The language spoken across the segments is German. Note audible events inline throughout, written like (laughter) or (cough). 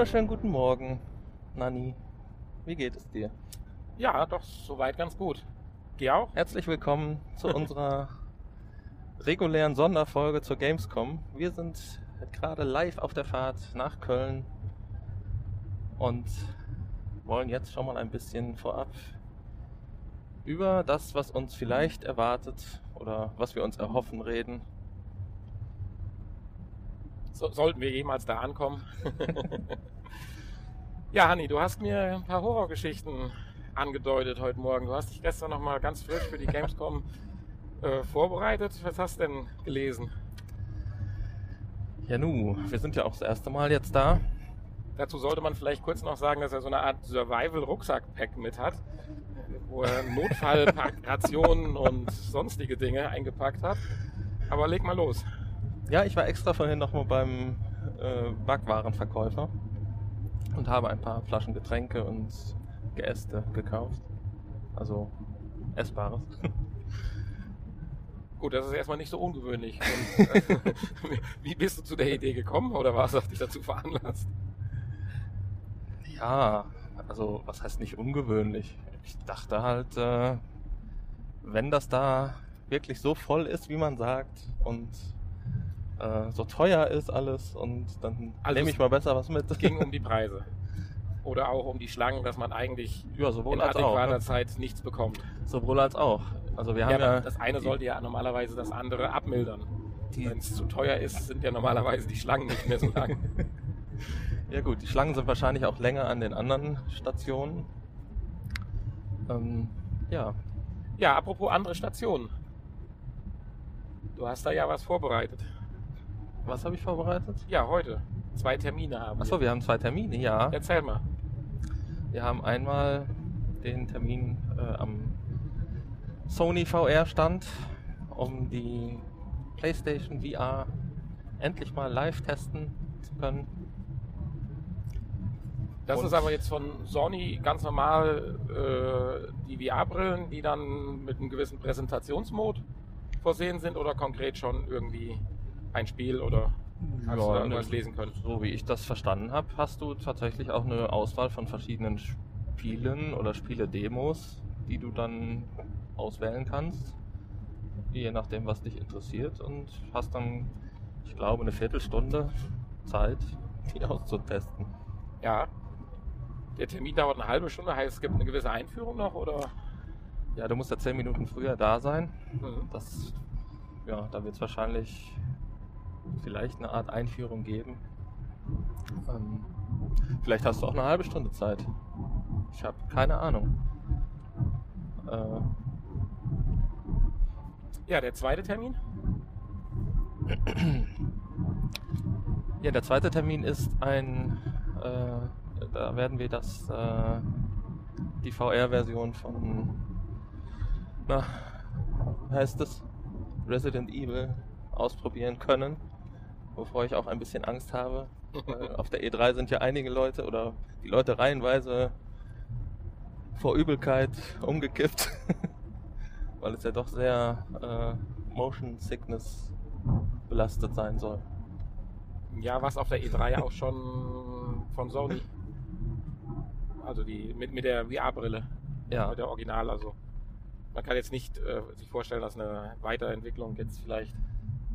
wunderschönen guten Morgen, Nani. Wie geht es dir? Ja, doch, soweit ganz gut. Dir auch? Herzlich willkommen zu (laughs) unserer regulären Sonderfolge zur Gamescom. Wir sind gerade live auf der Fahrt nach Köln und wollen jetzt schon mal ein bisschen vorab über das, was uns vielleicht erwartet oder was wir uns erhoffen, reden. So, sollten wir jemals da ankommen. (laughs) ja, Hanni, du hast mir ein paar Horrorgeschichten angedeutet heute Morgen. Du hast dich gestern noch mal ganz frisch für die Gamescom äh, vorbereitet. Was hast du denn gelesen? Ja, nu, wir sind ja auch das erste Mal jetzt da. Dazu sollte man vielleicht kurz noch sagen, dass er so eine Art Survival-Rucksack-Pack mit hat, wo er Notfallrationen (laughs) und sonstige Dinge eingepackt hat. Aber leg mal los. Ja, ich war extra vorhin nochmal beim äh, Backwarenverkäufer und habe ein paar Flaschen Getränke und Geäste gekauft. Also Essbares. (laughs) Gut, das ist erstmal nicht so ungewöhnlich. (laughs) Und, äh, wie bist du zu der Idee gekommen oder was hat dich dazu veranlasst? Ja, also was heißt nicht ungewöhnlich? Ich dachte halt, äh, wenn das da wirklich so voll ist, wie man sagt, und äh, so teuer ist alles, und dann Also nehme ich mal besser was mit. Es ging um (laughs) die Preise. Oder auch um die Schlangen, dass man eigentlich ja, sowohl in als auch. adäquater Ne? Zeit nichts bekommt. Sowohl als auch. Also wir Ja, haben aber ja, das eine sollte ja normalerweise das andere abmildern. Wenn es zu teuer ist, sind ja normalerweise die Schlangen nicht mehr so (laughs) lang. Ja gut, die Schlangen sind wahrscheinlich auch länger an den anderen Stationen. Ähm, ja, ja, apropos andere Stationen. Du hast da ja was vorbereitet. Was habe ich vorbereitet? Ja, heute. Zwei Termine haben Achso, wir haben zwei Termine, ja. Erzähl mal. Wir haben einmal den Termin äh, am Sony VR Stand, um die PlayStation VR endlich mal live testen zu können. Das Und- ist aber jetzt von Sony ganz normal äh, die VR-Brillen, die dann mit einem gewissen Präsentationsmod versehen sind oder konkret schon irgendwie ein Spiel oder hast du da ne, irgendwas lesen können? So wie ich das verstanden habe, hast du tatsächlich auch eine Auswahl von verschiedenen Spielen oder Spiele-Demos, die du dann auswählen kannst, je nachdem, was dich interessiert und hast dann, ich glaube, eine Viertelstunde Zeit, (laughs) die auszutesten. Ja. Der Termin dauert eine halbe Stunde, heißt es gibt eine gewisse Einführung noch oder? Ja, du musst ja zehn Minuten früher da sein. Mhm. Das, ja, da wird es wahrscheinlich vielleicht eine Art Einführung geben. Ähm, vielleicht hast du auch eine halbe Stunde Zeit. Ich habe keine Ahnung. Äh, Ja, der zweite Termin? (clears throat) ja, der zweite Termin ist ein, äh, da werden wir das, äh, die VR-Version von, na, wie heißt es? Resident Evil ausprobieren können. Wovor ich auch ein bisschen Angst habe. (laughs) Auf der E3 sind ja einige Leute oder die Leute reihenweise vor Übelkeit umgekippt. (laughs) Weil es ja doch sehr äh, Motion Sickness belastet sein soll. Ja, was auf der E3 auch schon von Sony. Also die mit, mit der VR-Brille. Ja. Mit der Original, also. Man kann jetzt nicht äh, sich vorstellen, dass eine Weiterentwicklung jetzt vielleicht.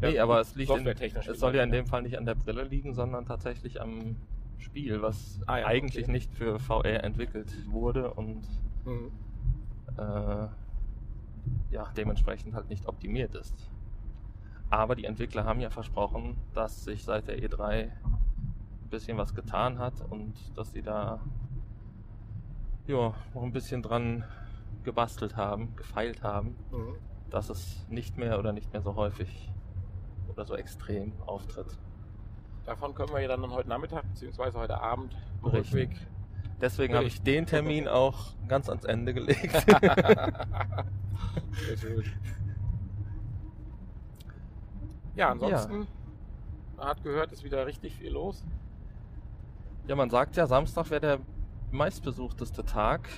Nee, Ja, aber es liegt in, es soll ja in dem Fall nicht an der Brille liegen, sondern tatsächlich am Spiel, was Ah ja, eigentlich okay. nicht für VR entwickelt wurde und Mhm. äh, ja, dementsprechend halt nicht optimiert ist. Aber die Entwickler haben ja versprochen, dass sich seit der E3 ein bisschen was getan hat und dass sie da ja, noch ein bisschen dran gebastelt haben, gefeilt haben, Mhm. dass es nicht mehr oder nicht mehr so häufig oder so extrem auftritt. Davon können wir ja dann heute Nachmittag bzw. heute Abend im. Rückweg. Deswegen habe ich den Termin auch ganz ans Ende gelegt. (laughs) Ja, ansonsten man hat gehört, ist wieder richtig viel los. Ja, man sagt ja, Samstag wäre der meistbesuchteste Tag.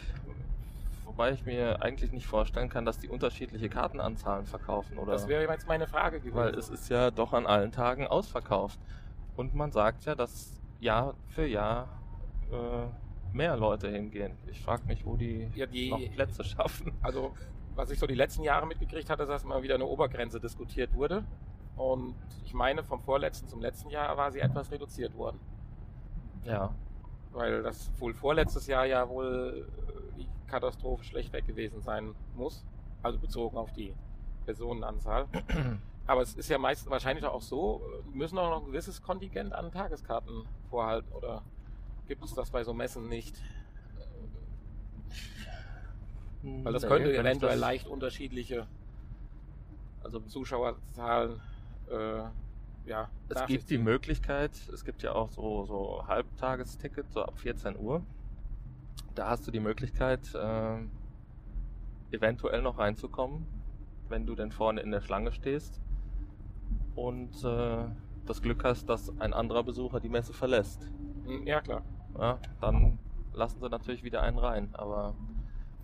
Wobei ich mir eigentlich nicht vorstellen kann, dass die unterschiedliche Kartenanzahlen verkaufen. Oder Das wäre jetzt meine Frage gewesen. weil es ist ja doch an allen Tagen ausverkauft. Und man sagt ja, dass Jahr für Jahr äh, mehr Leute hingehen. Ich frage mich, wo die, Ja, die- noch Plätze schaffen. Also, was ich so die letzten Jahre mitgekriegt hatte, ist, dass mal wieder eine Obergrenze diskutiert wurde. Und ich meine, vom vorletzten zum letzten Jahr war sie etwas reduziert worden. Ja, Weil das wohl vorletztes Jahr ja wohl äh, die Katastrophe schlecht weg gewesen sein muss. Also bezogen auf die Personenanzahl. (clears throat) Aber es ist ja meist wahrscheinlich auch so, äh, müssen auch noch ein gewisses Kontingent an Tageskarten vorhalten. Oder gibt es das bei so Messen nicht? Weil das Nee, könnte ich eventuell das- leicht unterschiedliche also Zuschauerzahlen äh, ja, Es gibt die. Möglichkeit, es gibt ja auch so, so Halbtagesticket, so ab 14 Uhr. Da hast du die Möglichkeit, äh, eventuell noch reinzukommen, wenn du denn vorne in der Schlange stehst und äh, das Glück hast, dass ein anderer Besucher die Messe verlässt. Hm, Ja, klar. Ja, dann lassen sie natürlich wieder einen rein, aber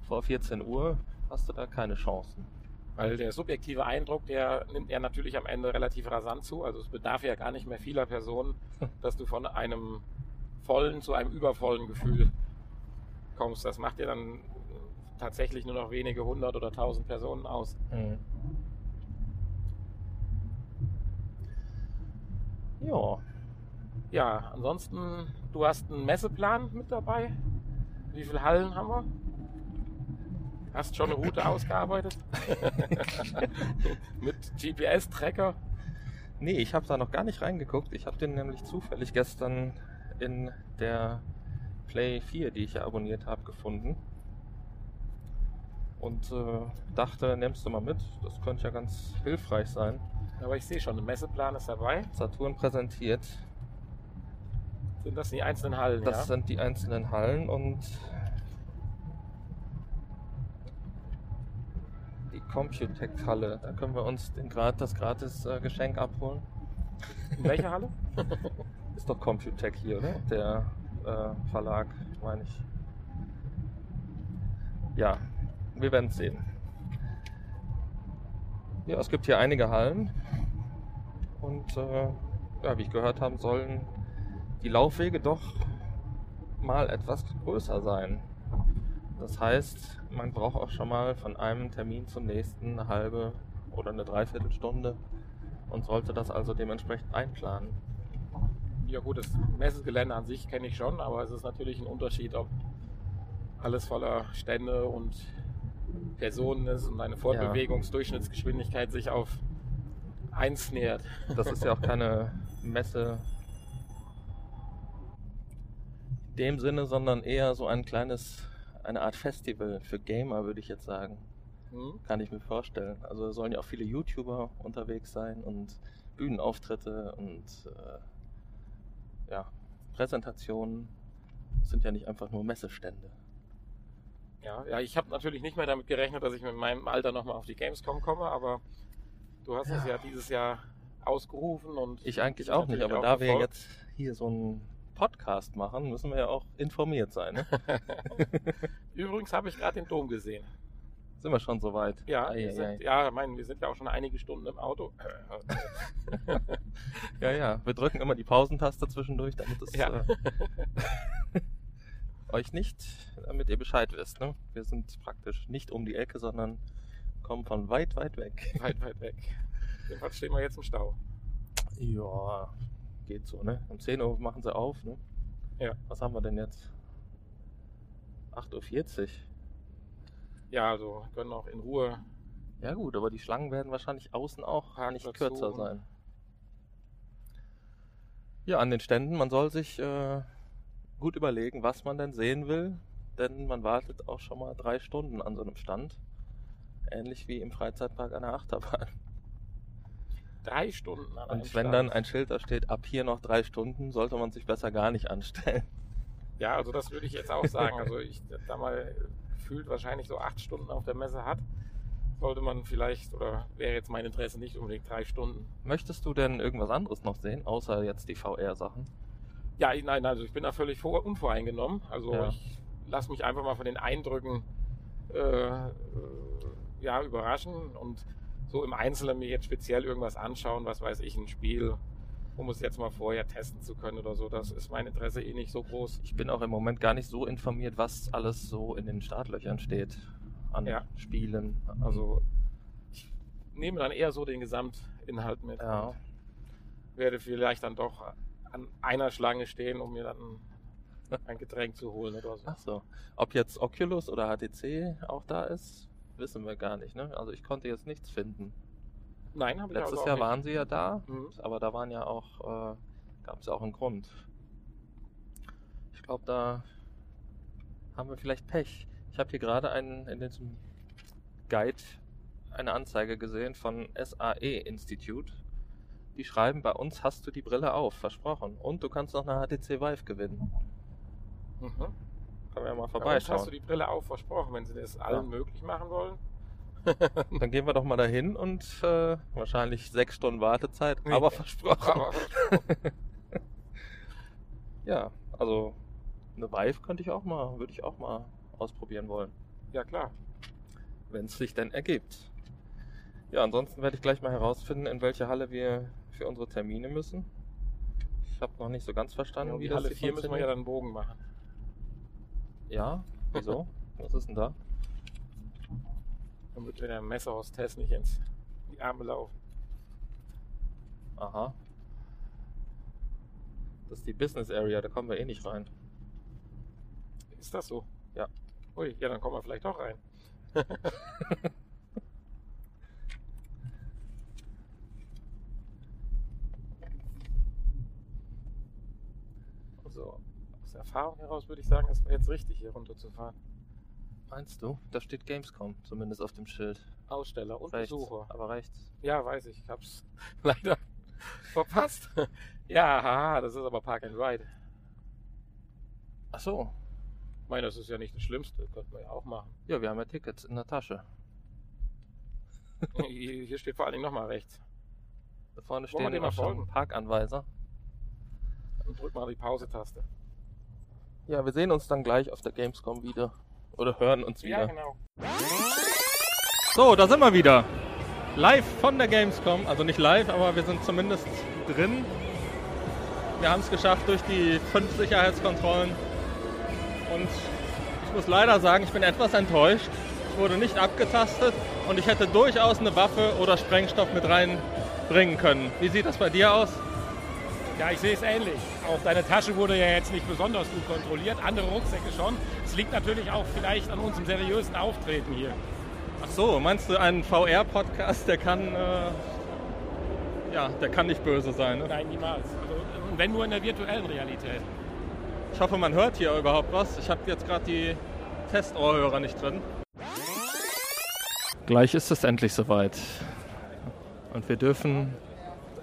vor 14 Uhr hast du da keine Chancen. Weil der subjektive Eindruck, der nimmt ja natürlich am Ende relativ rasant zu. Also es bedarf ja gar nicht mehr vieler Personen, (laughs) dass du von einem vollen zu einem übervollen Gefühl kommst. Das macht ja dann tatsächlich nur noch wenige hundert oder tausend Personen aus. Ja, Ja, ansonsten, du hast einen Messeplan mit dabei. Wie viele Hallen haben wir? Hast schon eine Route (clears throat) ausgearbeitet? (laughs) mit GPS-Tracker? Nee, ich habe da noch gar nicht reingeguckt. Ich habe den nämlich zufällig gestern in der Play 4, die ich ja abonniert habe, gefunden. Und äh, dachte, nimmst du mal mit. Das könnte ja ganz hilfreich sein. Aber ich sehe schon, ein Messeplan ist dabei. Saturn präsentiert. Sind das die einzelnen Hallen? Das ja? sind die einzelnen Hallen und die Computec-Halle. Da können wir uns den das Gratis-Geschenk abholen. In welcher Halle? (laughs) Ist doch Computec hier, oder? Der äh, Verlag, meine ich. Ja, wir werden es sehen. Ja, es gibt hier einige Hallen. Und äh, ja, wie ich gehört habe, sollen die Laufwege doch mal etwas größer sein. Das heißt, man braucht auch schon mal von einem Termin zum nächsten eine halbe oder eine Dreiviertelstunde und sollte das also dementsprechend einplanen. Ja gut, das Messegelände an sich kenne ich schon, aber es ist natürlich ein Unterschied, ob alles voller Stände und Personen ist und eine Fortbewegungsdurchschnittsgeschwindigkeit sich auf 1 nähert. Das ist ja auch keine Messe in dem Sinne, sondern eher so ein kleines, eine Art Festival für Gamer, würde ich jetzt sagen. Hm? Kann ich mir vorstellen. Also sollen ja auch viele YouTuber unterwegs sein und Bühnenauftritte und äh, ja, Präsentationen. Sind ja nicht einfach nur Messestände. Ja, ja, ich habe natürlich nicht mehr damit gerechnet, dass ich mit meinem Alter nochmal auf die Gamescom komme, aber du hast es ja dieses Jahr ausgerufen und Ich eigentlich auch nicht, aber da wir jetzt hier so einen Podcast machen, müssen wir ja auch informiert sein. Ne? (laughs) Übrigens habe ich gerade den Dom gesehen. Sind wir schon so weit? Ja, Ei, wir sind, ei. ja, ich meine, wir sind ja auch schon einige Stunden im Auto. (laughs) Ja, ja. Wir drücken immer die Pausentaste zwischendurch, damit es Ja. äh, (laughs) euch nicht, damit ihr Bescheid wisst. Ne? Wir sind praktisch nicht um die Ecke, sondern kommen von weit, weit weg. weit, weit weg. Jedenfalls stehen wir jetzt im Stau. Ja, geht so, ne? Um 10 Uhr machen sie auf, ne? Ja. Was haben wir denn jetzt? 8.40 Uhr. Ja, also können auch in Ruhe. Ja gut, aber die Schlangen werden wahrscheinlich außen auch nicht Parkplatz kürzer sein. Ja, an den Ständen, man soll sich äh, gut überlegen, was man denn sehen will, denn man wartet auch schon mal drei Stunden an so einem Stand. Ähnlich wie im Freizeitpark der Achterbahn. Drei Stunden an einem Und wenn Stand. dann ein Schild da steht, ab hier noch drei Stunden, sollte man sich besser gar nicht anstellen. Ja, also das würde ich jetzt auch sagen. Also ich da mal gefühlt wahrscheinlich so acht Stunden auf der Messe hat, sollte man vielleicht, oder wäre jetzt mein Interesse nicht unbedingt drei Stunden. Möchtest du denn irgendwas anderes noch sehen, außer jetzt die VR-Sachen? Ja, nein, also ich bin da völlig vor, unvoreingenommen. Also Ja. ich lasse mich einfach mal von den Eindrücken äh, äh, ja, überraschen und so im Einzelnen mir jetzt speziell irgendwas anschauen, was weiß ich, ein Spiel um es jetzt mal vorher testen zu können oder so. Das ist mein Interesse eh nicht so groß. Ich bin auch im Moment gar nicht so informiert, was alles so in den Startlöchern steht an Ja. Spielen. Also ich nehme dann eher so den Gesamtinhalt mit. ja, Werde vielleicht dann doch an einer Schlange stehen, um mir dann (laughs) ein Getränk zu holen oder so. ach so. Ob jetzt Oculus oder HTC auch da ist, wissen wir gar nicht. Ne? Also ich konnte jetzt nichts finden. Nein, habe ich Letztes also Jahr nicht. waren sie ja da, Mhm. aber da waren ja auch, äh, gab es ja auch einen Grund. Ich glaube, da haben wir vielleicht Pech. Ich habe hier gerade einen in diesem Guide eine Anzeige gesehen von SAE Institute. Die schreiben, bei uns hast du die Brille auf, versprochen. Und du kannst noch eine HTC Vive gewinnen. Mhm. Können wir ja mal Bei uns vorbeischauen. hast du die Brille auch versprochen, wenn sie das allen möglich machen wollen. (laughs) Dann gehen wir doch mal dahin und äh, wahrscheinlich sechs Stunden Wartezeit, Nee. aber versprochen. Aber (laughs) Ja, also eine Vive könnte ich auch mal, würde ich auch mal ausprobieren wollen, ja klar. wenn es sich denn ergibt. Ja, ansonsten werde ich gleich mal herausfinden, in welche Halle wir für unsere Termine müssen. Ich habe noch nicht so ganz verstanden, Ja, wie das Halle hier 4 müssen wir ja dann einen Bogen machen. Ja, wieso? (laughs) Was ist denn da? Damit wir der Messerhostess nicht ins in die Arme laufen. Aha. Das ist die Business Area, da kommen wir eh nicht rein. Ist das so? Ja. Ui, ja, dann kommen wir vielleicht doch rein. (laughs) Also, aus Erfahrung heraus würde ich sagen, es wäre jetzt richtig, hier runterzufahren. Meinst du? Da steht Gamescom, zumindest auf dem Schild. Aussteller und Rechts, Besucher. aber rechts. Ja, weiß ich. Ich hab's (laughs) leider verpasst. (laughs) Ja, haha, das ist aber Park and Ride. Ach so. Ich meine, das ist ja nicht das Schlimmste. Könnten wir ja auch machen. Ja, wir haben ja Tickets in der Tasche. (laughs) Hier steht vor allen Dingen nochmal rechts. Da vorne Wollen wir stehen mal auch schon? Parkanweiser. Und drück mal die Pause-Taste. Ja, wir sehen uns dann gleich auf der Gamescom wieder. Oder hören uns wieder. Ja, genau. So, da sind wir wieder. Live von der Gamescom. Also nicht live, aber wir sind zumindest drin. Wir haben es geschafft durch die fünf Sicherheitskontrollen. Und ich muss leider sagen, ich bin etwas enttäuscht. Ich wurde nicht abgetastet und ich hätte durchaus eine Waffe oder Sprengstoff mit reinbringen können. Wie sieht das bei dir aus? Ja, ich sehe es ähnlich. Auch deine Tasche wurde ja jetzt nicht besonders gut kontrolliert, andere Rucksäcke schon. Es liegt natürlich auch vielleicht an unserem seriösen Auftreten hier. Ach so, meinst du einen VR-Podcast, der kann, äh, ja, der kann nicht böse sein? Ne? Nein, niemals. Also, und wenn nur in der virtuellen Realität. Ich hoffe, man hört hier überhaupt was. Ich habe jetzt gerade die Testohrhörer nicht drin. Gleich ist es endlich soweit. Und wir dürfen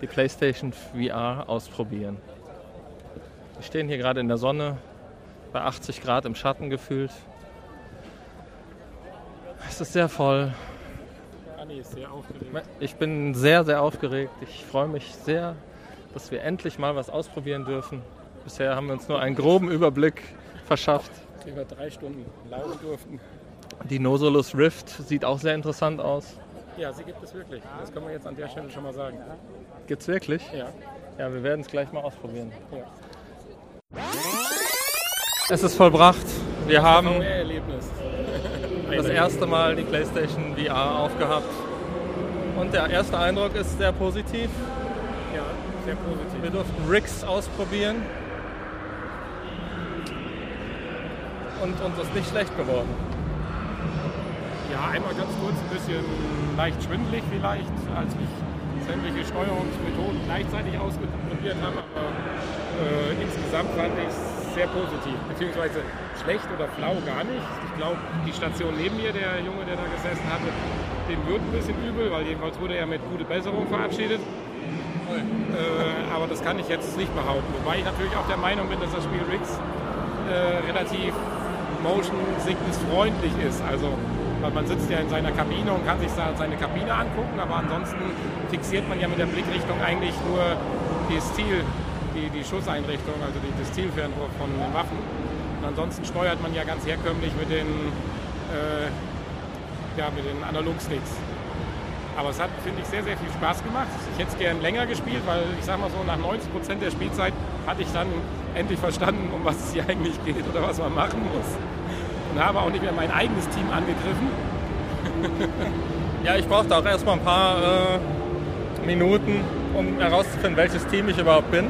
die PlayStation VR ausprobieren. Wir stehen hier gerade in der Sonne, bei 80 Grad im Schatten gefühlt. Es ist sehr voll. Anni ist sehr aufgeregt. Ich bin sehr, sehr aufgeregt. Ich freue mich sehr, dass wir endlich mal was ausprobieren dürfen. Bisher haben wir uns nur einen groben Überblick verschafft. Über drei Stunden laufen durften. Die Nosolus Rift sieht auch sehr interessant aus. Ja, sie gibt es wirklich. Das können wir jetzt an der Stelle schon mal sagen. Gibt's wirklich? Ja. Ja, wir werden es gleich mal ausprobieren. Ja. Es ist vollbracht. Wir haben das (laughs) erste Mal die PlayStation VR aufgehabt. Und der erste Eindruck ist sehr positiv. Ja, sehr positiv. Wir durften Rigs ausprobieren. Und uns ist nicht schlecht geworden. Ja, einmal ganz kurz ein bisschen leicht schwindelig vielleicht, als ich sämtliche Steuerungsmethoden gleichzeitig ausprobiert habe. Aber äh, insgesamt fand ich es sehr positiv. Beziehungsweise schlecht oder flau gar nicht. Ich glaube, die Station neben mir, der Junge, der da gesessen hatte, dem wird ein bisschen übel, weil jedenfalls wurde er mit gute Besserung verabschiedet. Äh, aber das kann ich jetzt nicht behaupten. Wobei ich natürlich auch der Meinung bin, dass das Spiel Riggs äh, relativ motion sickness freundlich ist. Also weil man sitzt ja in seiner Kabine und kann sich seine Kabine angucken, aber ansonsten fixiert man ja mit der Blickrichtung eigentlich nur das Ziel, die, die Schusseinrichtung, also die, das Zielfernrohr von den Waffen. Und ansonsten steuert man ja ganz herkömmlich mit den, äh, ja, mit den Analogsticks. Aber es hat, finde ich, sehr, sehr viel Spaß gemacht. Ich hätte es gern länger gespielt, weil ich sag mal so, nach 90 Prozent der Spielzeit hatte ich dann endlich verstanden, um was es hier eigentlich geht oder was man machen muss. Und habe auch nicht mehr mein eigenes Team angegriffen. (laughs) Ja, ich brauchte auch erstmal ein paar äh, Minuten, um herauszufinden, welches Team ich überhaupt bin.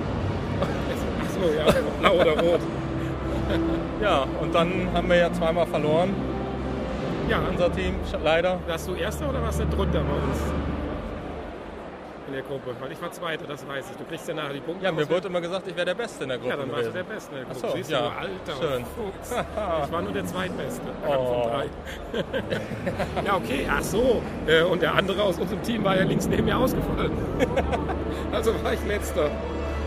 Ach so, ja, blau oder rot. (laughs) Ja, und dann haben wir ja zweimal verloren, Ja, unser Team, leider. warst du Erster oder warst du drunter bei uns? In der Gruppe. Weil ich war Zweiter, das weiß ich. Du kriegst ja nachher die Punkte. Ja, mir wurde immer gesagt, ich wäre der Beste in der Gruppe Ja, dann warst du der. Beste in der Ach Gruppe. so, Siehst ja. du, alter Schön. Fuchs. (laughs) Ich war nur der Zweitbeste. Oh. Von drei. (laughs) ja, okay, ach so. Äh, Und der andere aus unserem Team war ja links neben mir ausgefallen. (laughs) Also war ich Letzter.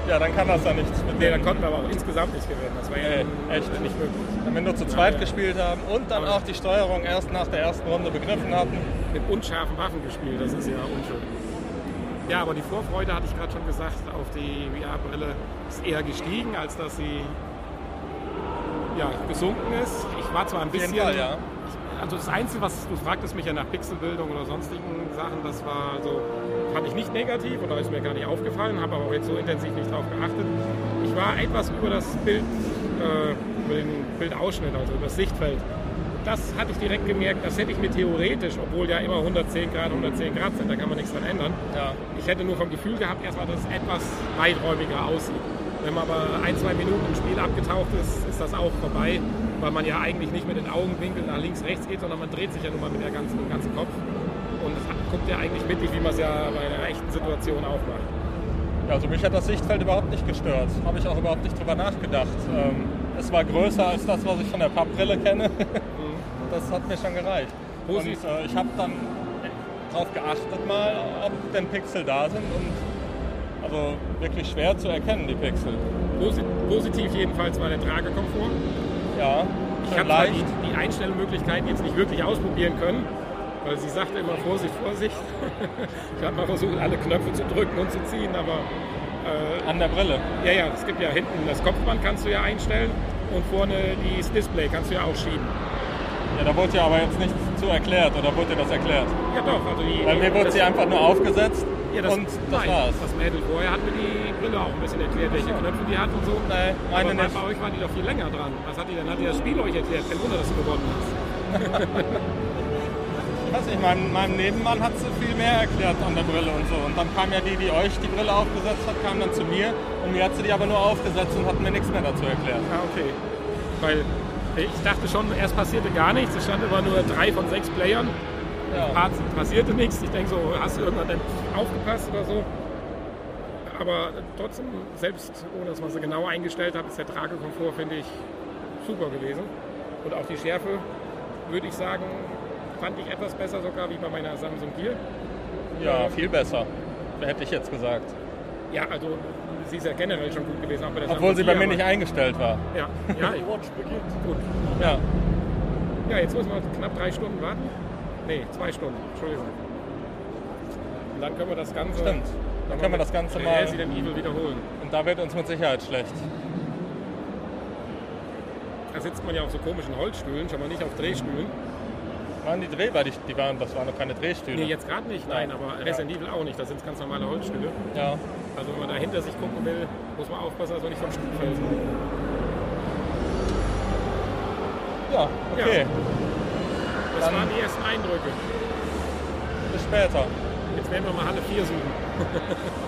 Ja, dann kann das ja nichts mit Nee, dann konnten wir aber auch insgesamt nicht gewinnen. Das war ja Nee, echt. nicht möglich. Wenn wir nur zu zweit ja. gespielt haben und dann auch die Steuerung erst nach der ersten Runde begriffen hatten. Mit unscharfen Waffen gespielt, das ist ja unschön. Ja, aber die Vorfreude, hatte ich gerade schon gesagt, auf die VR-Brille ist eher gestiegen, als dass sie ja, gesunken ist. Ich war zwar ein bisschen... Fall, ja. Also das Einzige, was du fragtest mich ja nach Pixelbildung oder sonstigen Sachen, das war so, fand ich nicht negativ oder ist mir gar nicht aufgefallen, habe aber auch jetzt so intensiv nicht drauf geachtet. Ich war etwas über das Bild, äh, über den Bildausschnitt, also über das Sichtfeld. Das hatte ich direkt gemerkt, das hätte ich mir theoretisch, obwohl ja immer 110 Grad, 110 Grad sind, da kann man nichts dran ändern. Ja. Ich hätte nur vom Gefühl gehabt, erstmal, dass es etwas weiträumiger aussieht. Wenn man aber ein, zwei Minuten im Spiel abgetaucht ist, ist das auch vorbei, weil man ja eigentlich nicht mit den Augenwinkeln nach links, rechts geht, sondern man dreht sich ja nur mal mit der ganzen, dem ganzen Kopf. Und guckt ja eigentlich mittig, wie man es ja bei einer echten Situation auch macht. Ja, also mich hat das Sichtfeld überhaupt nicht gestört. Habe ich auch überhaupt nicht drüber nachgedacht. Ähm, es war größer als das, was ich von der Pappbrille kenne. (laughs) das hat mir schon gereicht. Und äh, ich habe dann darauf geachtet mal, ob denn Pixel da sind und also wirklich schwer zu erkennen, die Pixel. Posi- Positiv jedenfalls war der Tragekomfort. Ja, Ich habe die, die Einstellmöglichkeiten jetzt nicht wirklich ausprobieren können, weil sie sagte immer Vorsicht, Vorsicht. (laughs) ich habe mal versucht, alle Knöpfe zu drücken und zu ziehen, aber äh, An der Brille. Ja, ja, es gibt ja hinten das Kopfband kannst du ja einstellen und vorne das Display kannst du ja auch schieben. Ja, da wurde ja aber jetzt nichts zu erklärt oder wurde dir das erklärt? Ja doch, also die, Weil mir wurde sie einfach nur aufgesetzt ja, das, und das nein, war's. Das Mädel vorher hat mir die Brille auch ein bisschen erklärt, welche Knöpfe die hat und so. Aber meine bei, nicht. bei euch war die doch viel länger dran. Was hat die denn? Hat die das Spiel euch erklärt? Kein Wunder, dass du gewonnen hast. (laughs) Ich weiß nicht, meinem, meinem Nebenmann hat sie viel mehr erklärt an der Brille und so. Und dann kam ja die, die euch die Brille aufgesetzt hat, kam dann zu mir und mir hat sie die aber nur aufgesetzt und hat mir nichts mehr dazu erklärt. Ah, okay. Weil ich dachte schon, erst passierte gar nichts. Es stand immer nur drei von sechs Playern. Ja. Passierte nichts. Ich denke so, hast du irgendwann aufgepasst oder so? Aber trotzdem, selbst ohne dass man sie genau eingestellt hat, ist der Tragekomfort, finde ich, super gewesen. Und auch die Schärfe, würde ich sagen, fand ich etwas besser sogar wie bei meiner Samsung Gear. Ja, viel besser. Hätte ich jetzt gesagt. Ja, also sie ist ja generell schon gut gewesen. Auch bei der Obwohl sie bei mir nicht eingestellt war. Ja, ja, ich, Watch beginnt. gut. Ja. Ja, jetzt müssen wir knapp drei Stunden warten. Nee, zwei Stunden, Entschuldigung. Und dann können wir das Ganze. Stimmt. Dann können wir das Ganze mal- Resident Evil wiederholen. Und da wird uns mit Sicherheit schlecht. Da sitzt man ja auf so komischen Holzstühlen, schon mal nicht auf Drehstühlen. Waren die drehbar? Die, die waren, das waren noch keine Drehstühle. Nee, jetzt gerade nicht, nein, Ja. aber Ja. Resident Evil auch nicht. Das sind ganz normale Holzstühle. Ja. Also wenn man da hinter sich gucken will, muss man aufpassen, dass man nicht vom Stuhl fällt. Ja, okay. Das Dann- waren die ersten Eindrücke. Bis später. Jetzt werden wir mal Halle 4 suchen.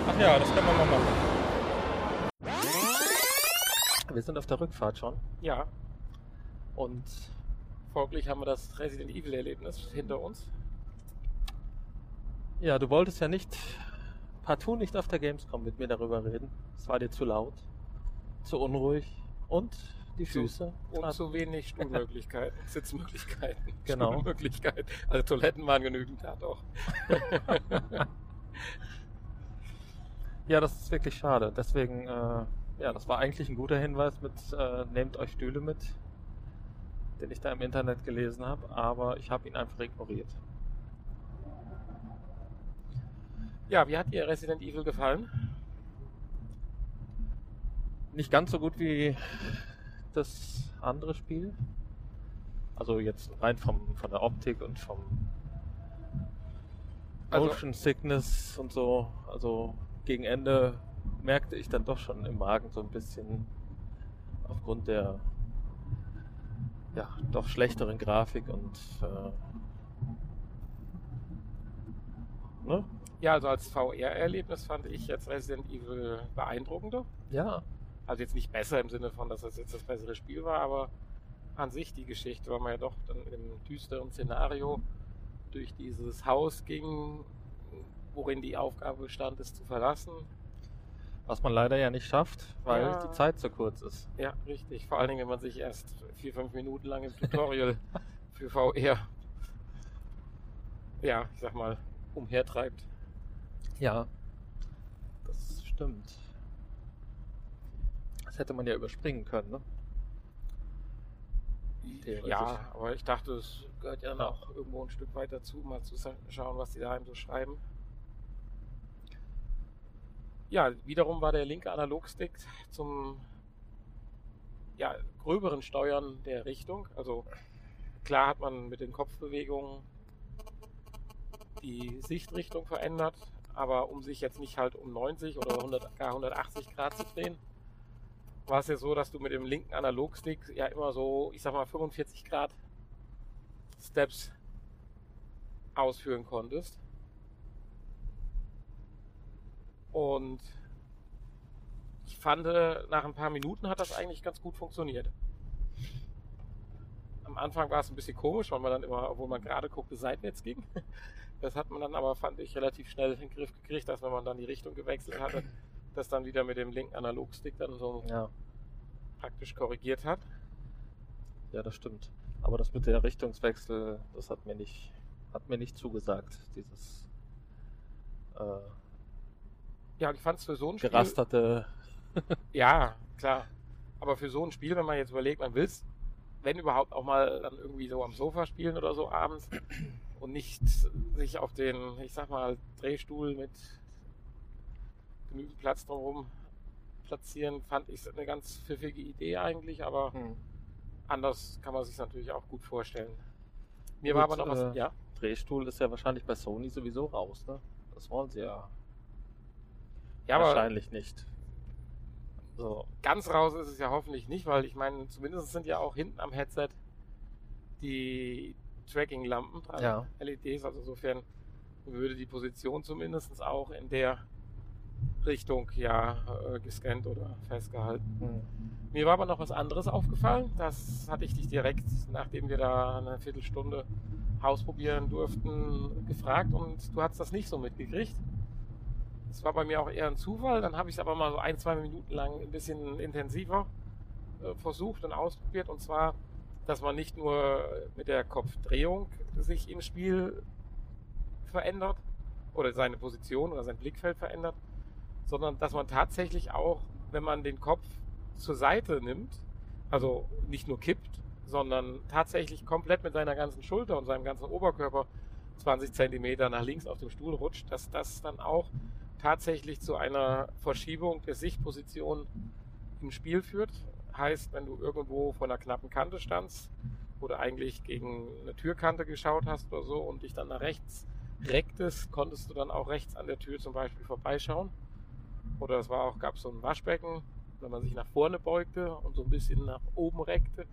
Ach ja, das können wir mal machen. Wir sind auf der Rückfahrt schon. Ja, Und folglich haben wir das Resident Evil Erlebnis hinter uns. ja, du wolltest ja nicht, partout nicht auf der Gamescom mit mir darüber reden. Es war dir zu laut, zu unruhig und die Zu- Füße. Und taten- zu wenig Stuhlmöglichkeiten, (laughs) Sitzmöglichkeiten, Genau. Stuhlmöglichkeiten. Also Toiletten waren genügend da doch. (laughs) Ja, das ist wirklich schade. Deswegen, äh, ja, das war eigentlich ein guter Hinweis mit äh, nehmt euch Stühle mit, den ich da im Internet gelesen habe, aber ich habe ihn einfach ignoriert. Ja, wie hat dir Resident Evil gefallen? Nicht ganz so gut wie das andere Spiel. Also jetzt rein vom, von der Optik und vom Also- Motion Sickness und so. Also gegen Ende merkte ich dann doch schon im Magen so ein bisschen aufgrund der ja, doch schlechteren Grafik und äh, ne? Ja, also als VR-Erlebnis fand ich jetzt Resident Evil beeindruckender. Ja, Also jetzt nicht besser im Sinne von, dass das jetzt das bessere Spiel war, aber an sich die Geschichte, weil man ja doch dann im düsteren Szenario durch dieses Haus ging, worin die Aufgabe bestand, es zu verlassen. Was man leider ja nicht schafft, weil Ja. die Zeit zu kurz ist. Ja, richtig. Vor allen Dingen, wenn man sich erst vier, fünf Minuten lang im Tutorial (laughs) für VR, ja, ich sag mal, umhertreibt. Ja, das stimmt. Das hätte man ja überspringen können, ne? Ja, aber ich dachte, es gehört ja auch irgendwo ein Stück weit dazu, mal zu schauen, was die daheim so schreiben. Ja, wiederum war der linke Analogstick zum ja, gröberen Steuern der Richtung. Also klar hat man mit den Kopfbewegungen die Sichtrichtung verändert, aber um sich jetzt nicht halt um 90 oder 100, gar 180 Grad zu drehen, war es ja so, dass du mit dem linken Analogstick ja immer so, ich sag mal, 45 Grad Steps ausführen konntest. Und ich fand, äh, nach ein paar Minuten hat das eigentlich ganz gut funktioniert. Am Anfang war es ein bisschen komisch, weil man dann immer, obwohl man gerade guckte, seitwärts ging. (laughs) Das hat man dann aber, fand ich, relativ schnell in den Griff gekriegt, dass wenn man dann die Richtung gewechselt hatte, das dann wieder mit dem linken Analogstick dann so Ja, praktisch korrigiert hat. ja, das stimmt. Aber das mit der Richtungswechsel, das hat mir nicht, hat mir nicht zugesagt. Dieses äh, Ja, ich fand es für so ein Spiel. gerasterte. Ja, klar. Aber für so ein Spiel, wenn man jetzt überlegt, man will es, wenn überhaupt, auch mal dann irgendwie so am Sofa spielen oder so abends (clears throat) und nicht sich auf den, ich sag mal, Drehstuhl mit genügend Platz drumherum platzieren, fand ich eine ganz pfiffige Idee eigentlich, aber Hm. anders kann man sich natürlich auch gut vorstellen. Mir Gut, war aber noch was, äh, ja, Drehstuhl ist ja wahrscheinlich bei Sony sowieso raus, ne? Das wollen sie ja, ja, wahrscheinlich nicht. So, ganz raus ist es ja hoffentlich nicht, weil ich meine, zumindest sind ja auch hinten am Headset die Tracking-Lampen dran, Ja. LEDs, also insofern würde die Position zumindest auch in der Richtung ja äh, gescannt oder festgehalten. hm. Mir war aber noch was anderes aufgefallen, das hatte ich dich direkt, nachdem wir da eine Viertelstunde ausprobieren durften, gefragt und du hast das nicht so mitgekriegt. Das war bei mir auch eher ein Zufall. Dann habe ich es aber mal so ein, zwei Minuten lang ein bisschen intensiver äh, versucht und ausprobiert. Und zwar, dass man nicht nur mit der Kopfdrehung sich im Spiel verändert oder seine Position oder sein Blickfeld verändert, sondern dass man tatsächlich auch, wenn man den Kopf zur Seite nimmt, also nicht nur kippt, sondern tatsächlich komplett mit seiner ganzen Schulter und seinem ganzen Oberkörper 20 Zentimeter nach links auf dem Stuhl rutscht, dass das dann auch tatsächlich zu einer Verschiebung der Sichtposition im Spiel führt. Heißt, wenn du irgendwo vor einer knappen Kante standst oder eigentlich gegen eine Türkante geschaut hast oder so und dich dann nach rechts recktest, konntest du dann auch rechts an der Tür zum Beispiel vorbeischauen. Oder es war auch, gab so ein Waschbecken, wenn man sich nach vorne beugte und so ein bisschen nach oben reckte,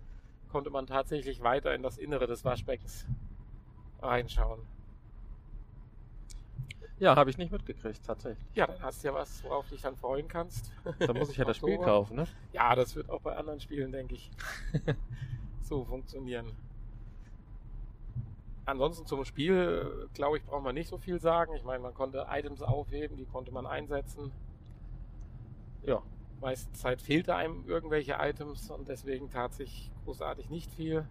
konnte man tatsächlich weiter in das Innere des Waschbeckens reinschauen. Ja, habe ich nicht mitgekriegt, tatsächlich. Ja, dann hast du ja was, worauf du dich dann freuen kannst. (laughs) Da muss ich ja das Spiel kaufen, ne? Ja, das wird auch bei anderen Spielen, denke ich, (laughs) so funktionieren. Ansonsten zum Spiel, glaube ich, braucht man nicht so viel sagen. Ich meine, man konnte Items aufheben, die konnte man einsetzen. Ja. Meiste Zeit fehlte einem irgendwelche Items und deswegen tat sich großartig nicht viel.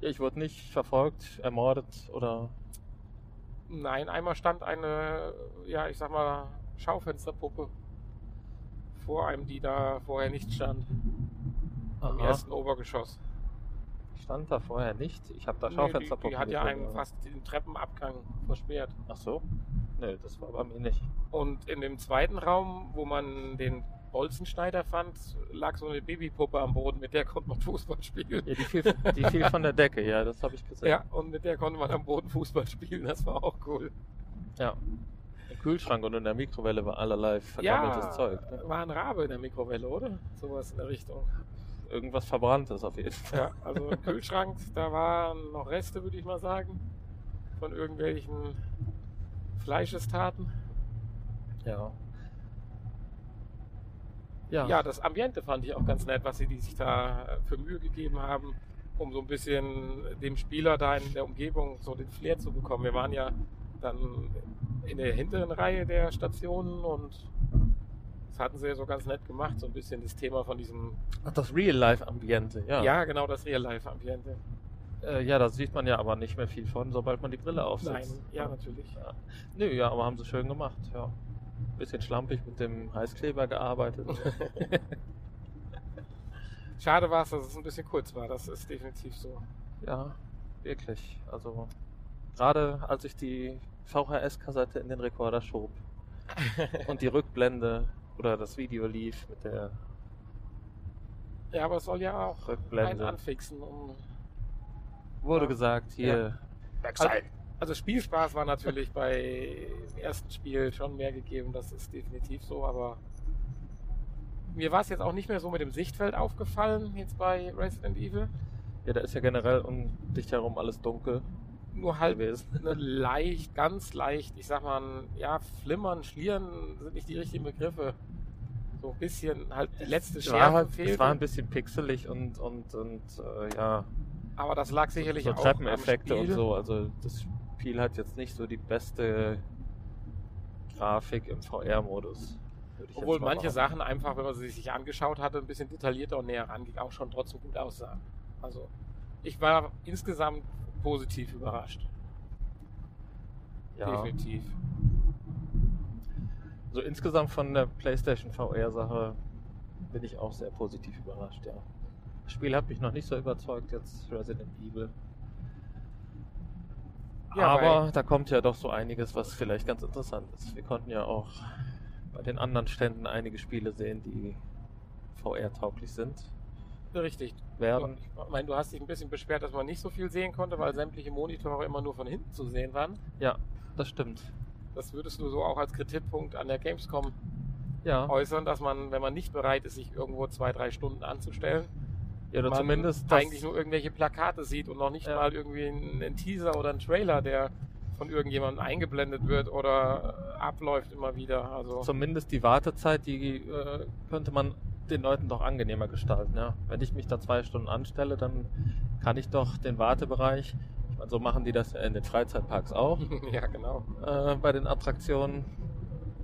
ja. Ich wurde nicht verfolgt, ermordet oder. Nein, einmal stand eine, ja, ich sag mal, Schaufensterpuppe vor einem, die da vorher nicht stand. Am Aha. ersten Obergeschoss. Stand da vorher nicht. Ich habe da Nee, Schaufensterpuppen die, die hat ja aber- fast den Treppenabgang versperrt. Ach so? Nee, das war bei mir nicht. Und in dem zweiten Raum, wo man den Bolzenschneider fand, lag so eine Babypuppe am Boden, mit der konnte man Fußball spielen. Ja, die fiel, die fiel von der Decke, ja, das habe ich gesehen. Ja, und mit der konnte man am Boden Fußball spielen, das war auch cool. Ja. Im Kühlschrank und in der Mikrowelle war allerlei vergammeltes ja, Zeug. Ne? war ein Rabe in der Mikrowelle, oder? Sowas in der Richtung. Irgendwas Verbranntes auf jeden Fall. Ja, also im Kühlschrank, da waren noch Reste, würde ich mal sagen, von irgendwelchen Fleischestaten. Ja. Ja. ja, das Ambiente fand ich auch ganz nett, was sie die sich da für Mühe gegeben haben, um so ein bisschen dem Spieler da in der Umgebung so den Flair zu bekommen. Wir waren ja dann in der hinteren Reihe der Stationen und das hatten sie ja so ganz nett gemacht, so ein bisschen das Thema von diesem. Ach, das Real-Life-Ambiente, ja. Ja, genau, das Real-Life-Ambiente. Äh, ja, da sieht man ja aber nicht mehr viel von, sobald man die Brille aufsetzt. Nein, ja, natürlich. Ja. Nö, ja, aber haben sie schön gemacht, ja. Bisschen schlampig mit dem Heißkleber gearbeitet. (laughs) Schade war es, dass es ein bisschen kurz war. Das ist definitiv so. Ja, wirklich. Also gerade als ich die VHS-Kassette in den Rekorder schob (laughs) und die Rückblende oder das Video lief mit der ja, aber es soll ja auch Rückblende. einen anfixen. Um Wurde ja. gesagt, hier. Ja. Also, also Spielspaß war natürlich bei dem ersten Spiel schon mehr gegeben, das ist definitiv so, aber mir war es jetzt auch nicht mehr so mit dem Sichtfeld aufgefallen, jetzt bei Resident Evil. Ja, da ist ja generell um dich herum alles dunkel. Nur halt gewesen. (laughs) leicht, ganz leicht, ich sag mal, ja, flimmern, schlieren sind nicht die richtigen Begriffe. So ein bisschen halt die letzte Schärfe war fehlt. Es war ein bisschen pixelig und, und, und äh, ja. Aber das lag sicherlich so auch Treppeneffekte und so. Also das Spiel hat jetzt nicht so die beste Grafik im VR-Modus. Obwohl manche Sachen einfach, wenn man sie sich angeschaut hatte, ein bisschen detaillierter und näher ranging, auch schon trotzdem gut aussahen. Also ich war insgesamt positiv überrascht. Ja. Definitiv. So insgesamt von der PlayStation VR-Sache bin ich auch sehr positiv überrascht, ja. Das Spiel hat mich noch nicht so überzeugt, jetzt Resident Evil. Ja, Aber da kommt ja doch so einiges, was vielleicht ganz interessant ist. Wir konnten ja auch bei den anderen Ständen einige Spiele sehen, die VR-tauglich sind. Richtig. Werden. Ich meine, du hast dich ein bisschen beschwert, dass man nicht so viel sehen konnte, weil sämtliche Monitore immer nur von hinten zu sehen waren. Ja, das stimmt. Das würdest du so auch als Kritikpunkt an der Gamescom ja. äußern, dass man, wenn man nicht bereit ist, sich irgendwo zwei, drei Stunden anzustellen, ja, oder zumindest eigentlich nur irgendwelche Plakate sieht und noch nicht ja. mal irgendwie einen Teaser oder einen Trailer, der von irgendjemandem eingeblendet wird oder abläuft immer wieder. Also Zumindest die Wartezeit, die äh, könnte man den Leuten doch angenehmer gestalten. Ja? Wenn ich mich da zwei Stunden anstelle, dann kann ich doch den Wartebereich, ich meine, so machen die das in den Freizeitparks auch. (laughs) ja, genau. Äh, bei den Attraktionen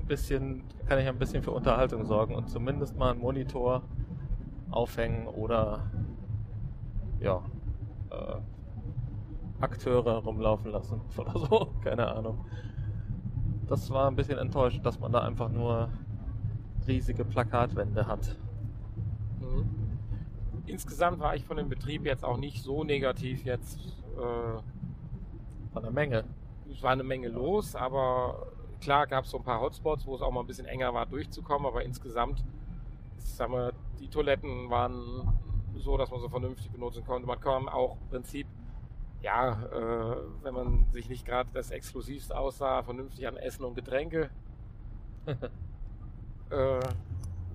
ein bisschen, kann ich ein bisschen für Unterhaltung sorgen und zumindest mal einen Monitor aufhängen oder ja, äh, Akteure rumlaufen lassen (laughs) oder so. Keine Ahnung. Das war ein bisschen enttäuscht, dass man da einfach nur riesige Plakatwände hat. Mhm. Insgesamt war ich von dem Betrieb jetzt auch nicht so negativ jetzt. Äh, von der Menge. Es war eine Menge los, aber klar gab es so ein paar Hotspots, wo es auch mal ein bisschen enger war durchzukommen, aber insgesamt, sagen wir, die Toiletten waren so, dass man so vernünftig benutzen konnte. Man kam auch im Prinzip ja, äh, wenn man sich nicht gerade das Exklusivste aussah, vernünftig an Essen und Getränke. (laughs) äh,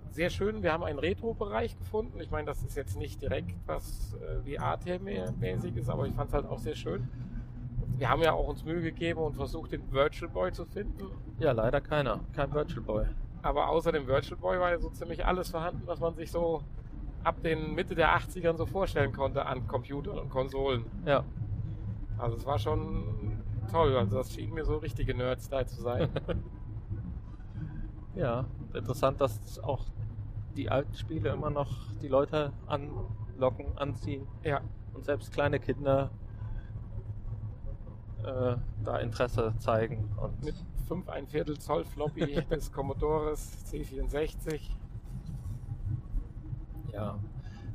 sehr schön, wir haben einen Retro-Bereich gefunden. Ich meine, das ist jetzt nicht direkt was äh, VR-mäßig ist, aber ich fand es halt auch sehr schön. Wir haben ja auch uns Mühe gegeben und versucht, den Virtual Boy zu finden. Ja, leider keiner. Kein Virtual Boy. Aber außer dem Virtual Boy war ja so ziemlich alles vorhanden, was man sich so ab den Mitte der 80ern so vorstellen konnte an Computern und Konsolen. Ja. Also es war schon toll. Also das schien mir so richtige Nerds da zu sein. (laughs) (laughs) ja, interessant, dass auch die alten Spiele immer noch die Leute anlocken, anziehen. Ja. Und selbst kleine Kinder äh, da Interesse zeigen. Und Mit 5 ein Viertel Zoll Floppy (laughs) des Commodores C64. Ja.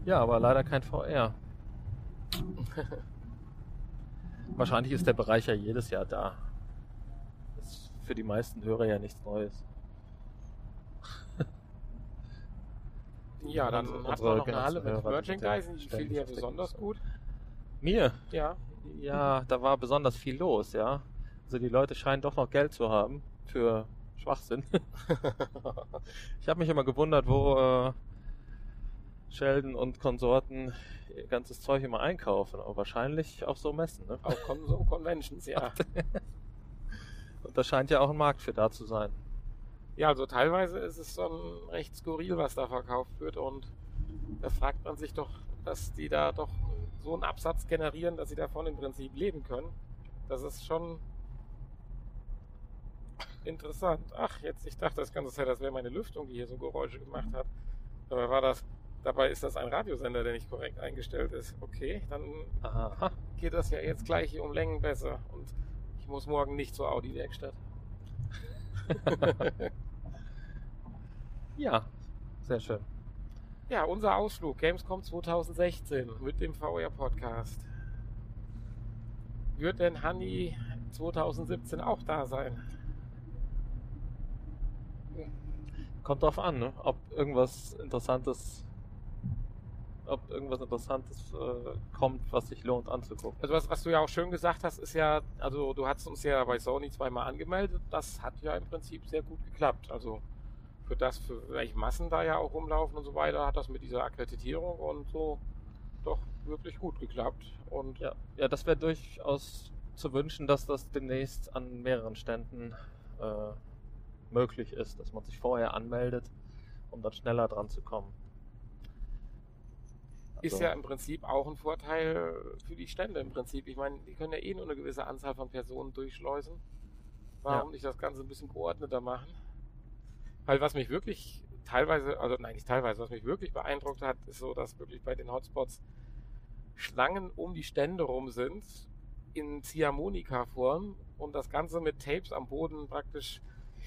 Ja, aber leider kein VR. (laughs) Wahrscheinlich ist der Bereich ja jedes Jahr da. Das ist für die meisten Hörer ja nichts Neues. ja, dann hat man noch eine Halle mit Merchandising. Die fiel dir besonders gut. Mir? Ja. Ja, da war besonders viel los, ja. Also die Leute scheinen doch noch Geld zu haben für Schwachsinn. (laughs) ich habe mich immer gewundert, wo äh, Sheldon und Konsorten ihr ganzes Zeug immer einkaufen. Aber wahrscheinlich auf so Messen. Ne? Auch Con so Conventions, ja. (laughs) und da scheint ja auch ein Markt für da zu sein. Ja, also teilweise ist es schon recht skurril, was da verkauft wird. Und da fragt man sich doch, dass die da doch so einen Absatz generieren, dass sie davon im Prinzip leben können. Das ist schon interessant. Ach, jetzt, ich dachte das ganze Zeit, das wäre meine Lüftung, die hier so Geräusche gemacht hat. Dabei war das, dabei ist das ein Radiosender, der nicht korrekt eingestellt ist. Okay, dann Aha. geht das ja jetzt gleich hier um Längen besser. Und ich muss morgen nicht zur Audi-Werkstatt. (laughs) (laughs) ja, sehr schön. Ja, unser Ausflug Gamescom 2016 mit dem VR Podcast. Wird denn Hanni 2017 auch da sein? Kommt drauf an, ne? ob irgendwas Interessantes ob irgendwas Interessantes äh, kommt, was sich lohnt anzugucken. Also was, was du ja auch schön gesagt hast, ist ja, also du hast uns ja bei Sony zweimal angemeldet, das hat ja im Prinzip sehr gut geklappt. Also für das, für welche Massen da ja auch rumlaufen und so weiter, hat das mit dieser Akkreditierung und so doch wirklich gut geklappt. Und ja, ja das wäre durchaus zu wünschen, dass das demnächst an mehreren Ständen äh, möglich ist, dass man sich vorher anmeldet, um dann schneller dran zu kommen. Also ist ja im Prinzip auch ein Vorteil für die Stände im Prinzip. Ich meine, die können ja eh nur eine gewisse Anzahl von Personen durchschleusen. Warum ja. nicht das Ganze ein bisschen geordneter machen? Weil was mich wirklich teilweise, also nein, nicht teilweise, was mich wirklich beeindruckt hat, ist so, dass wirklich bei den Hotspots Schlangen um die Stände rum sind in Ziehharmonika-Form und das Ganze mit Tapes am Boden praktisch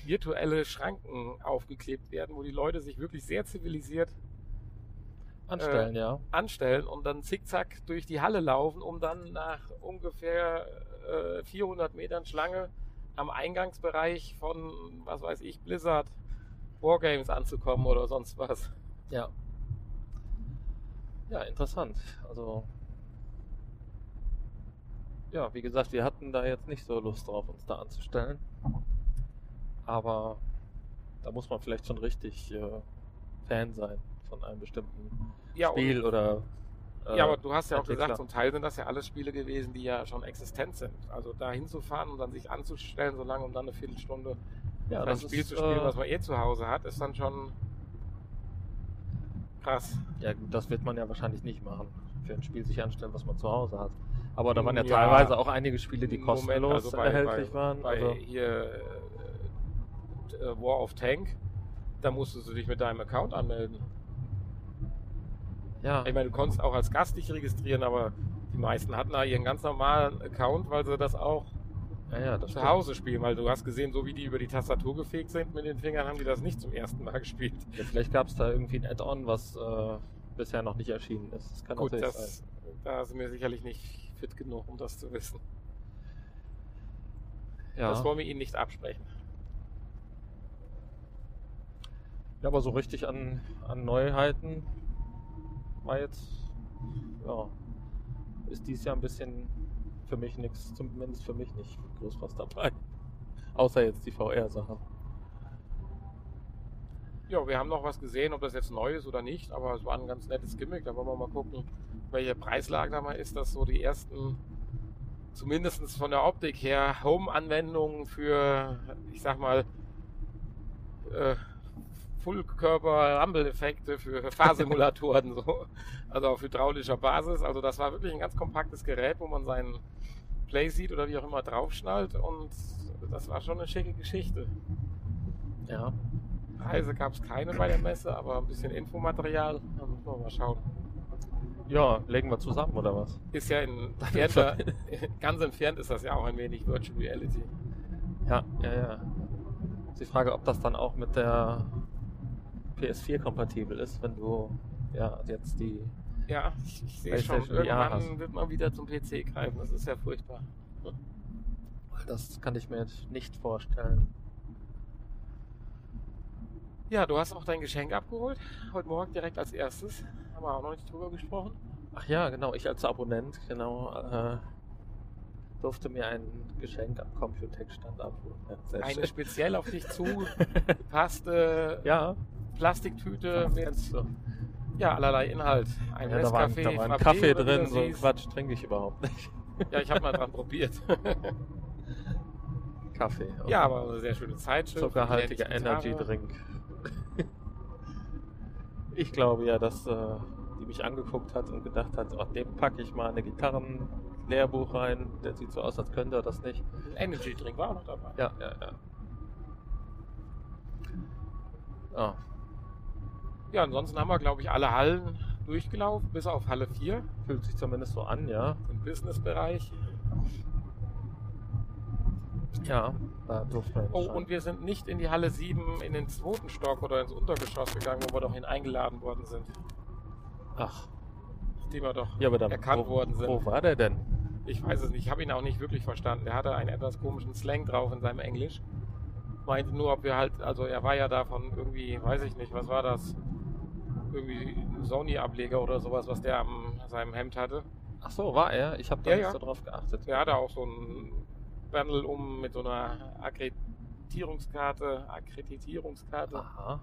virtuelle Schranken aufgeklebt werden, wo die Leute sich wirklich sehr zivilisiert anstellen, äh, ja. Anstellen und dann zickzack durch die Halle laufen, um dann nach ungefähr äh, 400 Metern Schlange am Eingangsbereich von, was weiß ich, Blizzard Wargames anzukommen oder sonst was. Ja. Ja, interessant. Also, ja, wie gesagt, wir hatten da jetzt nicht so Lust drauf, uns da anzustellen. Aber da muss man vielleicht schon richtig äh, Fan sein von einem bestimmten ja, Spiel oder. Äh, ja, aber du hast ja auch Entwickler. gesagt, zum Teil sind das ja alles Spiele gewesen, die ja schon existent sind. Also da hinzufahren und dann sich anzustellen, so lange, um dann eine Viertelstunde ja, ein Spiel ist, zu spielen, äh, was man eh zu Hause hat, ist dann schon krass. Ja, das wird man ja wahrscheinlich nicht machen. Für ein Spiel sich anstellen, was man zu Hause hat. Aber da waren ja, ja teilweise auch einige Spiele, die kostenlos Moment, also bei, erhältlich bei, waren. Bei also hier äh, War of Tank, da musstest du dich mit deinem Account anmelden. Ja. Ich meine, du konntest auch als Gast dich registrieren, aber die meisten hatten da ihren ganz normalen Account, weil sie das auch ja, ja, das zu stimmt. Hause spielen, weil du hast gesehen, so wie die über die Tastatur gefegt sind mit den Fingern, haben die das nicht zum ersten Mal gespielt. Ja, vielleicht gab es da irgendwie ein Add-on, was äh, bisher noch nicht erschienen ist. Das kann Gut, das, sein. da sind wir sicherlich nicht fit genug, um das zu wissen. Ja. Das wollen wir Ihnen nicht absprechen. Ja, aber so richtig an, an Neuheiten war jetzt, ja, ist dies Jahr ein bisschen für mich nichts, zumindest für mich nicht groß was dabei. (laughs) Außer jetzt die VR-Sachen. Ja, wir haben noch was gesehen, ob das jetzt neu ist oder nicht, aber es war ein ganz nettes Gimmick. Da wollen wir mal gucken, welche Preislage da mal ist, dass so die ersten, zumindest von der Optik her, Home-Anwendungen für, ich sag mal, äh, Fullkörper-Rumble-Effekte für Fahrsimulatoren, so. also auf hydraulischer Basis. Also das war wirklich ein ganz kompaktes Gerät, wo man seinen Playseat oder wie auch immer draufschnallt und das war schon eine schicke Geschichte. Ja. Preise gab es keine bei der Messe, aber ein bisschen Infomaterial. Da müssen wir mal schauen. Ja, legen wir zusammen oder was? Ist ja in (laughs) entfernter, (laughs) ganz entfernt ist das ja auch ein wenig Virtual Reality. Ja, ja, ja. Die Frage, ob das dann auch mit der PS4 kompatibel ist, wenn du ja jetzt die. Ja, ich, ich sehe schon, irgendwann wird man wieder zum PC greifen. Das ist ja furchtbar. Das kann ich mir jetzt nicht vorstellen. Ja, du hast auch dein Geschenk abgeholt. Heute Morgen direkt als erstes. Haben wir auch noch nicht drüber gesprochen. Ach ja, genau. Ich als Abonnent, genau. Äh, durfte mir ein Geschenk am Computec-Stand abholen. Ja, Eine speziell auf dich zugepasste (laughs) Ja, Plastiktüte mit ja, allerlei Inhalt. Ein Ja, da war, da war ein Kaffee drin, so ein hieß. Quatsch trinke ich überhaupt nicht. (laughs) Ja, ich habe mal dran probiert. (laughs) Kaffee. ja, aber eine sehr schöne Zeitschrift. Zuckerhaltiger Energy. Drink. (laughs) ich glaube ja, dass äh, die mich angeguckt hat und gedacht hat, oh, dem packe ich mal eine Gitarrenlehrbuch rein. Der sieht so aus, als könnte er das nicht. Ein Energy Drink war auch noch dabei. Ja, ja, ja. Ah, Ja, ansonsten haben wir, glaube ich, alle Hallen durchgelaufen, bis auf Halle 4, fühlt sich zumindest so an, ja. den Businessbereich. Ja, da durfte man Oh, rein. und wir sind nicht in die Halle 7 in den zweiten Stock oder ins Untergeschoss gegangen, wo wir doch hin eingeladen worden sind. Ach, Die wir doch ja, aber dann, erkannt wo, worden sind. Wo war der denn? Ich weiß es nicht, ich habe ihn auch nicht wirklich verstanden. Er hatte einen etwas komischen Slang drauf in seinem Englisch. Meinte nur, ob wir halt, also er war ja davon irgendwie, weiß ich nicht, was war das? Irgendwie Sony-Ableger oder sowas, was der am seinem Hemd hatte. Ach so, war er? Ich habe da Ja, nicht ja. so drauf geachtet. Der hatte auch so ein Bundle um mit so einer Akkreditierungskarte, Akkreditierungskarte. Aha.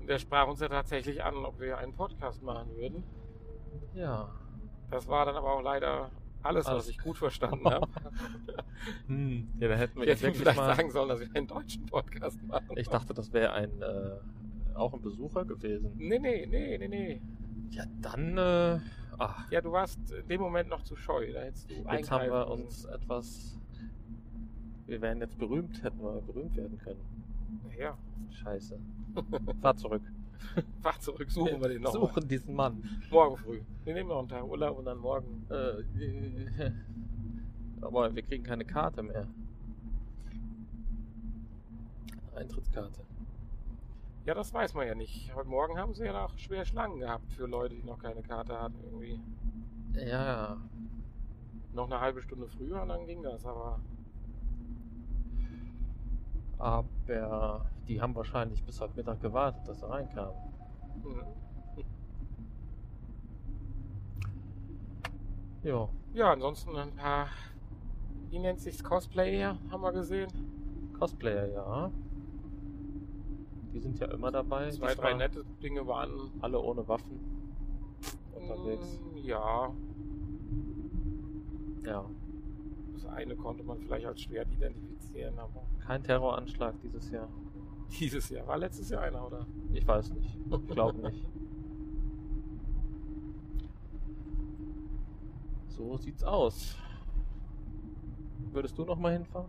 Und der sprach uns ja tatsächlich an, ob wir einen Podcast machen würden. Ja. Das war dann aber auch leider alles, Alles. was ich gut verstanden habe. (laughs) Hm. Ja, da hätten wir Ich jetzt ihm wirklich vielleicht mal. sagen sollen, dass wir einen deutschen Podcast machen. Ich dachte, das wäre ein äh, auch ein Besucher gewesen. Nee, nee, nee, nee, nee. Ja, dann. Äh, ach, Ja, du warst in dem Moment noch zu scheu. Da hättest du jetzt haben wir uns etwas. Wir wären jetzt berühmt, hätten wir berühmt werden können. Ja, Scheiße. (laughs) Fahr zurück. fahr zurück, suchen wir den noch. Suchen diesen Mann. Morgen früh. Wir nehmen noch einen Tag Urlaub und dann morgen. Äh, aber wir kriegen keine Karte mehr. Eintrittskarte. Ja, das weiß man ja nicht. Heute Morgen haben sie ja noch schwer Schlangen gehabt für Leute, die noch keine Karte hatten. Irgendwie Ja, noch eine halbe Stunde früher und dann ging das. Aber aber die haben wahrscheinlich bis heute Mittag gewartet, dass er reinkam. hm. Jo. ja, ansonsten ein paar. Wie nennt sich's Cosplayer? Haben wir gesehen. Cosplayer, ja. Die sind ja immer dabei. Zwei, drei nette Dinge waren. Alle ohne Waffen unterwegs. Mm, Ja, Ja. das eine konnte man vielleicht als schwert identifizieren, aber Kein Terroranschlag dieses Jahr. dieses Jahr war letztes Jahr einer, oder? Ich weiß nicht. Ich glaube nicht. So sieht's aus. Würdest du noch mal hinfahren?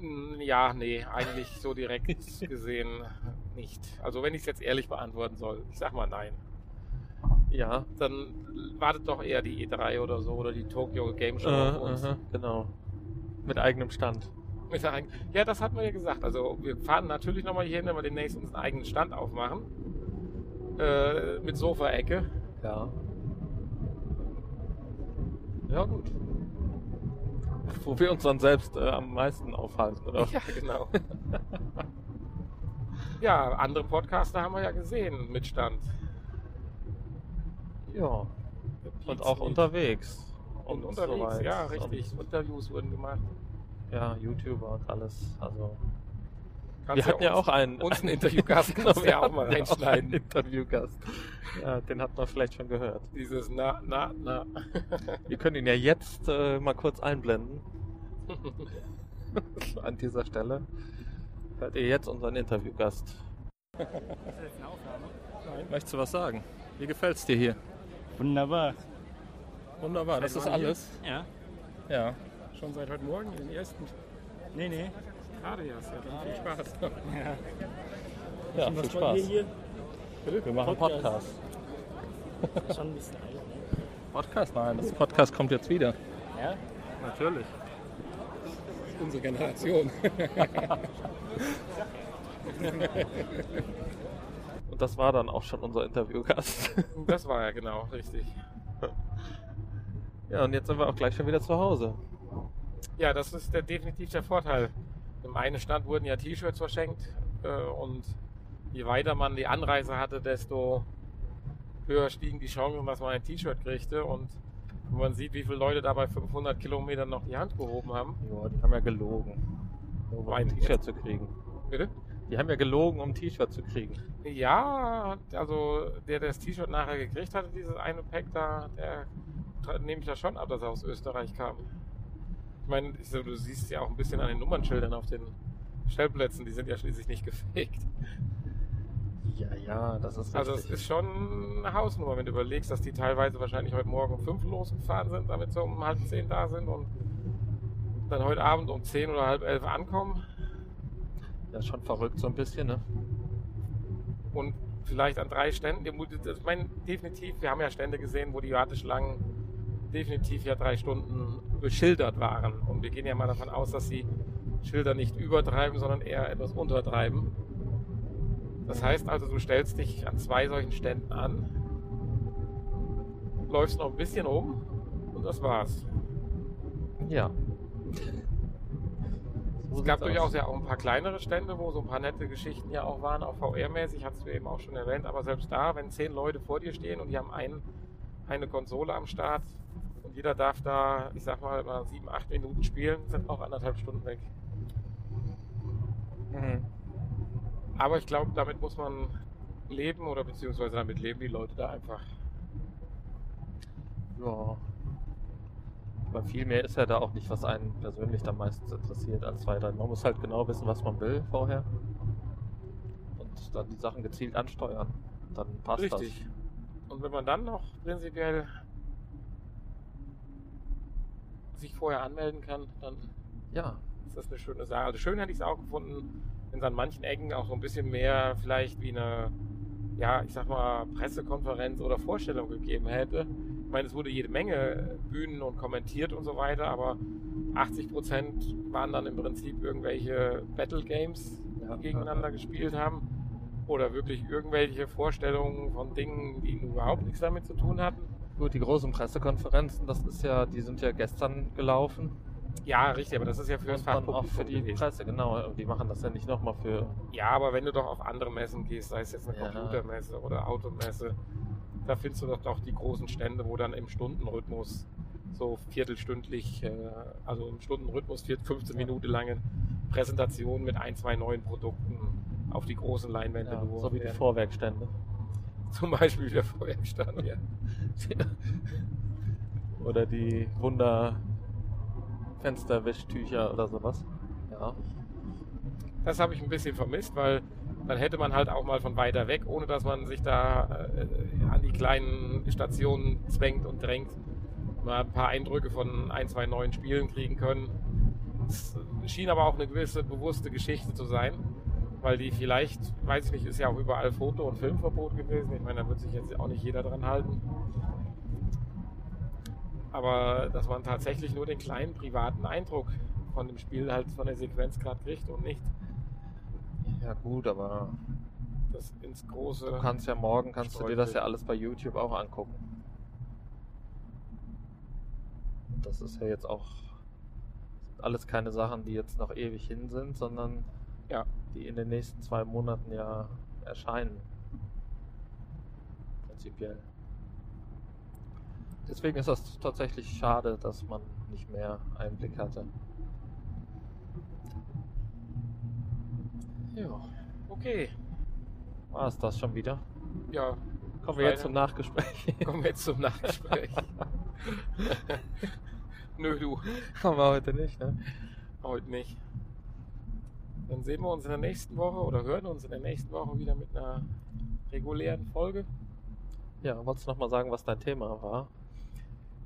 Mm, Ja, nee, eigentlich so direkt (laughs) gesehen nicht. Also wenn ich es jetzt ehrlich beantworten soll, ich sag mal nein. Ja. Dann wartet doch eher die E3 oder so oder die Tokyo Game Show Äh, auf uns. aha, genau. Mit eigenem Stand. Ja, das hatten wir ja gesagt. Also wir fahren natürlich nochmal hier hin, wenn wir demnächst unseren eigenen Stand aufmachen. Äh, mit Sofaecke. Ja. Ja, gut. Wo wir uns dann selbst äh, am meisten aufhalten, oder? Ja, genau. (laughs) ja, andere Podcaster haben wir ja gesehen mit Stand. Ja. Und auch unterwegs. Und so unterwegs, weit. ja, richtig. Interviews wurden gemacht. Und, ja, YouTuber und alles. Also. Kannst wir hatten ja uns- auch einen. uns einen (laughs) Interviewgast kannst du wir ja auch mal reinschneiden. einen Interviewgast. Ja, den hat man vielleicht schon gehört. Dieses Na, Na, Na. (laughs) Wir können ihn ja jetzt äh, mal kurz einblenden. (laughs) An dieser Stelle. Hört ihr jetzt unseren Interviewgast? Möchtest du was sagen? Wie gefällt's dir hier? Wunderbar. Wunderbar, das ist hier? alles. Ja. Ja. Schon seit heute Morgen, den ersten Nee, nee. Gerade erst. Ja, dann viel Spaß. Ja, viel Spaß. hier? Wir machen Podcast. Podcast. (laughs) Schon ein bisschen alt, ne? Podcast? Nein, das Podcast kommt jetzt wieder. Ja? Natürlich. Unsere Generation. (laughs) Und das war dann auch schon unser Interviewgast. (laughs) Das war ja genau, richtig. Ja, und jetzt sind wir auch gleich schon wieder zu Hause. Ja, das ist der, definitiv der Vorteil. Im einen Stand wurden ja T-Shirts verschenkt äh, und je weiter man die Anreise hatte, desto höher stiegen die Chancen, dass man ein T-Shirt kriegte. Und Wenn man sieht, wie viele Leute da bei 500 Kilometern noch die Hand gehoben haben. Ja, die haben ja gelogen. Um ein T-Shirt zu kriegen. Bitte? Die haben ja gelogen, um ein T-Shirt zu kriegen. Ja, also der, der das T-Shirt nachher gekriegt hatte, dieses eine Pack da, der nehme ich ja schon ab, dass er aus Österreich kam. Ich meine, du siehst ja auch ein bisschen an den Nummernschildern auf den Stellplätzen, die sind ja schließlich nicht gefegt. Ja, ja, das ist Also es richtig. ist schon eine Hausnummer, wenn du überlegst, dass die teilweise wahrscheinlich heute Morgen um 5 losgefahren sind, damit sie um halb zehn da sind und dann heute Abend um 10 oder halb elf ankommen ja, schon verrückt so ein bisschen, ne? und vielleicht an drei Ständen. das- Ich meine, definitiv, wir haben ja Stände gesehen, wo die Warteschlangen definitiv ja drei Stunden beschildert waren. Und wir gehen ja mal davon aus, dass sie Schilder nicht übertreiben, sondern eher etwas untertreiben. Das heißt also, du stellst dich an zwei solchen Ständen an, läufst noch ein bisschen rum und das war's. Ja. (laughs) So Es gab durchaus aus. ja auch ein paar kleinere Stände, wo so ein paar nette Geschichten ja auch waren, auch VR-mäßig, hast du eben auch schon erwähnt, aber selbst da, wenn zehn Leute vor dir stehen und die haben ein, eine Konsole am Start jeder darf da, ich sag mal, mal sieben, acht Minuten spielen, sind auch anderthalb Stunden weg. Mhm. Aber ich glaube, damit muss man leben oder beziehungsweise damit leben die Leute da einfach. Ja. Aber viel mehr ist ja da auch nicht, was einen persönlich dann meistens interessiert als weiter. Man muss halt genau wissen, was man will vorher. Und dann die Sachen gezielt ansteuern. Dann passt Richtig. Und wenn man dann noch prinzipiell sich vorher anmelden kann, dann. Ja. ist das eine schöne Sache. Also schön hätte ich es auch gefunden, wenn es an manchen Ecken auch so ein bisschen mehr vielleicht wie eine, ja, ich sag mal, Pressekonferenz oder Vorstellung gegeben hätte. Ich meine, es wurde jede Menge Bühnen und kommentiert und so weiter, aber 80 Prozent waren dann im Prinzip irgendwelche Battle Games, die Ja. gegeneinander gespielt haben. Oder wirklich irgendwelche Vorstellungen von Dingen, die überhaupt nichts damit zu tun hatten. Gut, die großen Pressekonferenzen, das ist ja, die sind ja gestern gelaufen. Ja, richtig, aber das ist ja für das dann auch Fachpublikum für die gewesen. Presse, genau. Die machen das ja nicht nochmal für. Ja, aber wenn du doch auf andere Messen gehst, sei es jetzt eine Ja. Computermesse oder Automesse, da findest du doch, doch die großen Stände, wo dann im Stundenrhythmus so viertelstündlich, äh, also im Stundenrhythmus vier- 15 Ja. Minuten lange Präsentationen mit ein, zwei neuen Produkten auf die großen Leinwände Ja, so wie die. Vorwerkstände. (laughs) Zum Beispiel der Feuerstand, ja. Oder die Wunder Fensterwischtücher oder sowas. Ja. Das habe ich ein bisschen vermisst, weil dann hätte man halt auch mal von weiter weg, ohne dass man sich da äh, an die kleinen Stationen zwängt und drängt, mal ein paar Eindrücke von ein, zwei neuen Spielen kriegen können. Es schien aber auch eine gewisse bewusste Geschichte zu sein, weil die vielleicht, weiß ich nicht, ist ja auch überall Foto- und Filmverbot gewesen. Ich meine, da wird sich jetzt auch nicht jeder dran halten. Aber dass man tatsächlich nur den kleinen privaten Eindruck von dem Spiel halt von der Sequenz gerade kriegt und nicht Ja gut, aber das ins große. du kannst ja morgen kannst du dir das ja alles bei YouTube auch angucken. Das ist ja jetzt auch sind alles keine Sachen, die jetzt noch ewig hin sind, sondern Ja. die in den nächsten zwei Monaten ja erscheinen. Prinzipiell. Deswegen ist das tatsächlich schade, dass man nicht mehr Einblick hatte. Ja, okay. War es das schon wieder? Ja, Kommen wir jetzt zum Nachgespräch. (laughs) kommen wir jetzt zum Nachgespräch. (laughs) Nö, du, Kommen wir heute nicht, ne? heute nicht. Dann sehen wir uns in der nächsten Woche oder hören uns in der nächsten Woche wieder mit einer regulären Folge. Ja, wolltest du noch mal sagen, was dein Thema war?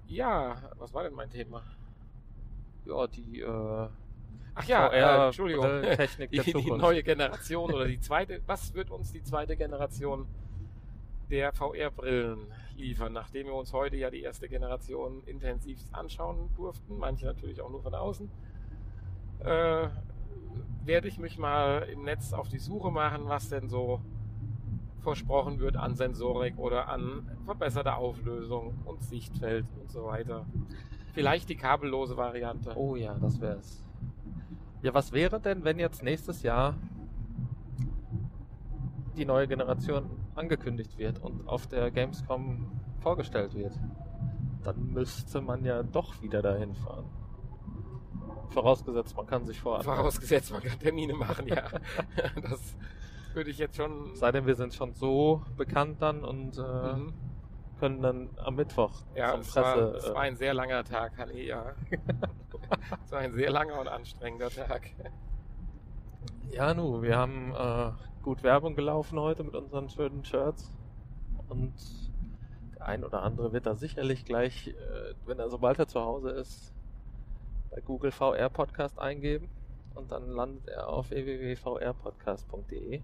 Ja, was war denn mein Thema? Ja, die äh, Ach ja, VR äh, Entschuldigung. Brillen-Technik Die, (laughs) die neue Generation oder die zweite, was wird uns die zweite Generation der VR-Brillen liefern, nachdem wir uns heute ja die erste Generation intensiv anschauen durften, manche natürlich auch nur von außen, äh, werde ich mich mal im Netz auf die Suche machen, was denn so versprochen wird an Sensorik oder an verbesserter Auflösung und Sichtfeld und so weiter. Vielleicht die kabellose Variante. Oh ja, das wär's. Ja, was wäre denn, wenn jetzt nächstes Jahr die neue Generation angekündigt wird und auf der Gamescom vorgestellt wird? Dann müsste man ja doch wieder dahin fahren. Vorausgesetzt, man kann sich vorab. Vorausgesetzt, man kann Termine machen, ja. (laughs) das würde ich jetzt schon. Sei wir sind schon so bekannt dann und äh, Mhm. können dann am Mittwoch Ja, zum es Presse. war, es war ein sehr langer Tag, Halle, ja. (laughs) es war ein sehr langer und anstrengender Tag. äh, ja, nu, wir haben äh, gut Werbung gelaufen heute mit unseren schönen Shirts. Und der ein oder andere wird da sicherlich gleich, äh, wenn er sobald er zu Hause ist, bei Google VR Podcast eingeben. Und dann landet er auf www.vrpodcast.de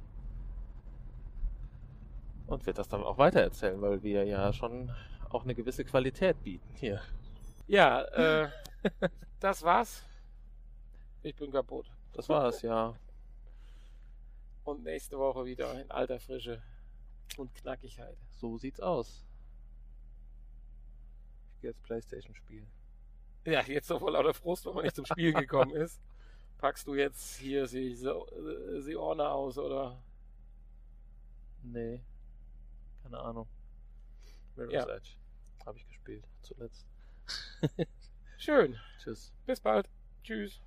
und wird das dann auch weitererzählen, weil wir ja schon auch eine gewisse Qualität bieten hier. Ja, äh, (laughs) das war's. Ich bin kaputt. Das war's, ja. Und nächste Woche wieder in alter Frische und Knackigkeit. So sieht's aus. Ich gehe jetzt Playstation spielen. Ja, jetzt so vor lauter Frust, weil man nicht zum Spiel gekommen ist. Packst du jetzt hier die so, äh, aus oder? Nee. Keine Ahnung. Mirror's Ja. Edge. Habe ich gespielt. Zuletzt. Schön. (laughs) Tschüss. Bis bald. Tschüss.